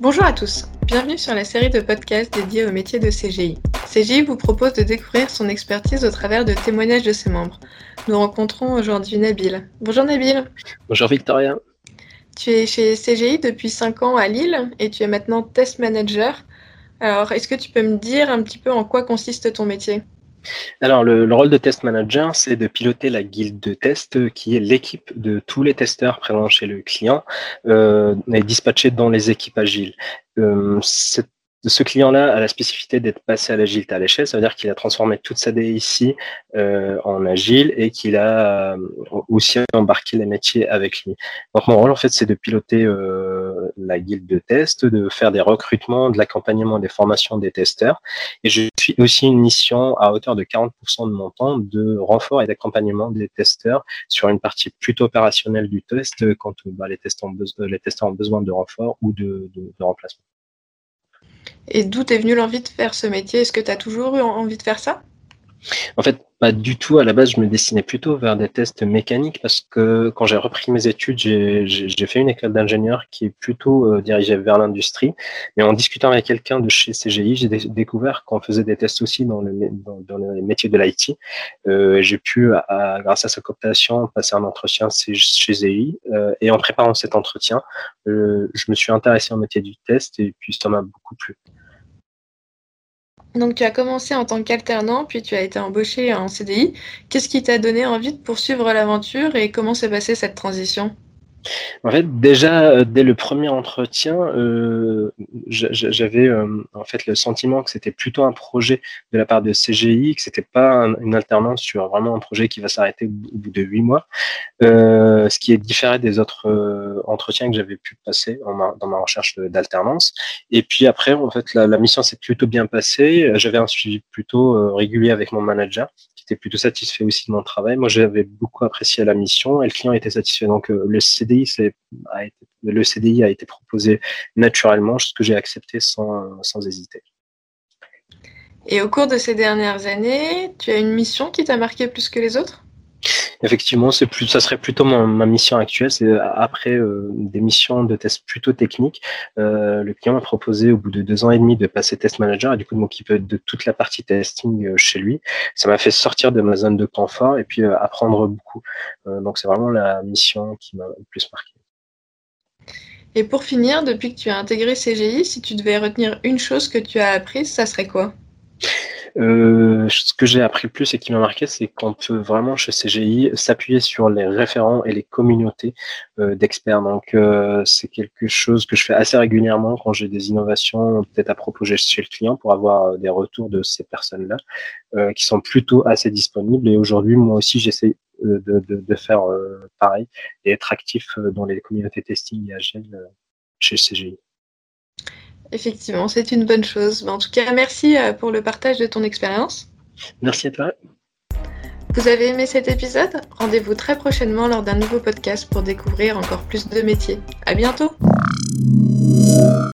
Bonjour à tous, bienvenue sur la série de podcasts dédiée au métier de CGI. CGI vous propose de découvrir son expertise au travers de témoignages de ses membres. Nous rencontrons aujourd'hui Nabil. Bonjour Nabil. Bonjour Victoria. Tu es chez CGI depuis 5 ans à Lille et tu es maintenant test manager. Alors, est-ce que tu peux me dire un petit peu en quoi consiste ton métier? Alors, le, rôle de test manager, c'est de piloter la guilde de test, qui est l'équipe de tous les testeurs présents chez le client euh, et dispatchés dans les équipes agiles. Euh, ce client-là a la spécificité d'être passé à l'agilité à l'échelle, ça veut dire qu'il a transformé toute sa DSI euh, en agile et qu'il a euh, aussi embarqué les métiers avec lui. Donc mon rôle en fait c'est de piloter euh, la guilde de test, de faire des recrutements, de l'accompagnement des formations des testeurs et je aussi une mission à hauteur de 40% de mon temps de renfort et d'accompagnement des testeurs sur une partie plutôt opérationnelle du test quand bah, les, les testeurs ont besoin de renfort ou de, remplacement. Et d'où t'es venu l'envie de faire ce métier? Est-ce que tu as toujours eu envie de faire ça? En fait, pas du tout. À la base, je me destinais plutôt vers des tests mécaniques parce que quand j'ai repris mes études, j'ai fait une école d'ingénieur qui est plutôt euh, dirigée vers l'industrie. Mais en discutant avec quelqu'un de chez CGI, j'ai découvert qu'on faisait des tests aussi dans, dans, les métiers de l'IT. Euh, j'ai pu, grâce à sa cooptation, passer un entretien chez CGI. Euh, et en préparant cet entretien, je me suis intéressé au métier du test et puis ça m'a beaucoup plu. Donc tu as commencé en tant qu'alternant, puis tu as été embauché en CDI. Qu'est-ce qui t'a donné envie de poursuivre l'aventure et comment s'est passée cette transition? En fait, déjà euh, dès le premier entretien, euh, j'avais euh, en fait le sentiment que c'était plutôt un projet de la part de CGI, que c'était pas une alternance sur vraiment un projet qui va s'arrêter au bout de huit mois, ce qui est différent des autres entretiens que j'avais pu passer dans ma recherche d'alternance. Et puis après, en fait, la, la mission s'est plutôt bien passée. J'avais un suivi plutôt régulier avec mon manager qui plutôt satisfait aussi de mon travail. Moi, j'avais beaucoup apprécié la mission et le client était satisfait. Donc, euh, le CDI, a été, le CDI a été proposé naturellement, ce que j'ai accepté sans, sans hésiter. Et au cours de ces dernières années, tu as une mission qui t'a marqué plus que les autres? Effectivement, ça serait plutôt ma, mission actuelle. C'est euh, après euh, des missions de tests plutôt techniques, euh, le client m'a proposé au bout de deux ans et demi de passer test manager et du coup de m'occuper de toute la partie testing chez lui. Ça m'a fait sortir de ma zone de confort et puis apprendre beaucoup. donc c'est vraiment la mission qui m'a le plus marqué. Et pour finir, depuis que tu as intégré CGI, si tu devais retenir une chose que tu as apprise, ça serait quoi? Euh, ce que j'ai appris le plus et qui m'a marqué, c'est qu'on peut vraiment chez CGI s'appuyer sur les référents et les communautés euh, d'experts. Donc euh, c'est quelque chose que je fais assez régulièrement quand j'ai des innovations peut-être à proposer chez le client pour avoir des retours de ces personnes-là qui sont plutôt assez disponibles. Et aujourd'hui, moi aussi, j'essaie de, de, de, faire pareil et être actif dans les communautés testing et agile chez CGI. Effectivement, c'est une bonne chose. En tout cas, merci euh, pour le partage de ton expérience. Merci à toi. Vous avez aimé cet épisode? Rendez-vous très prochainement lors d'un nouveau podcast pour découvrir encore plus de métiers. À bientôt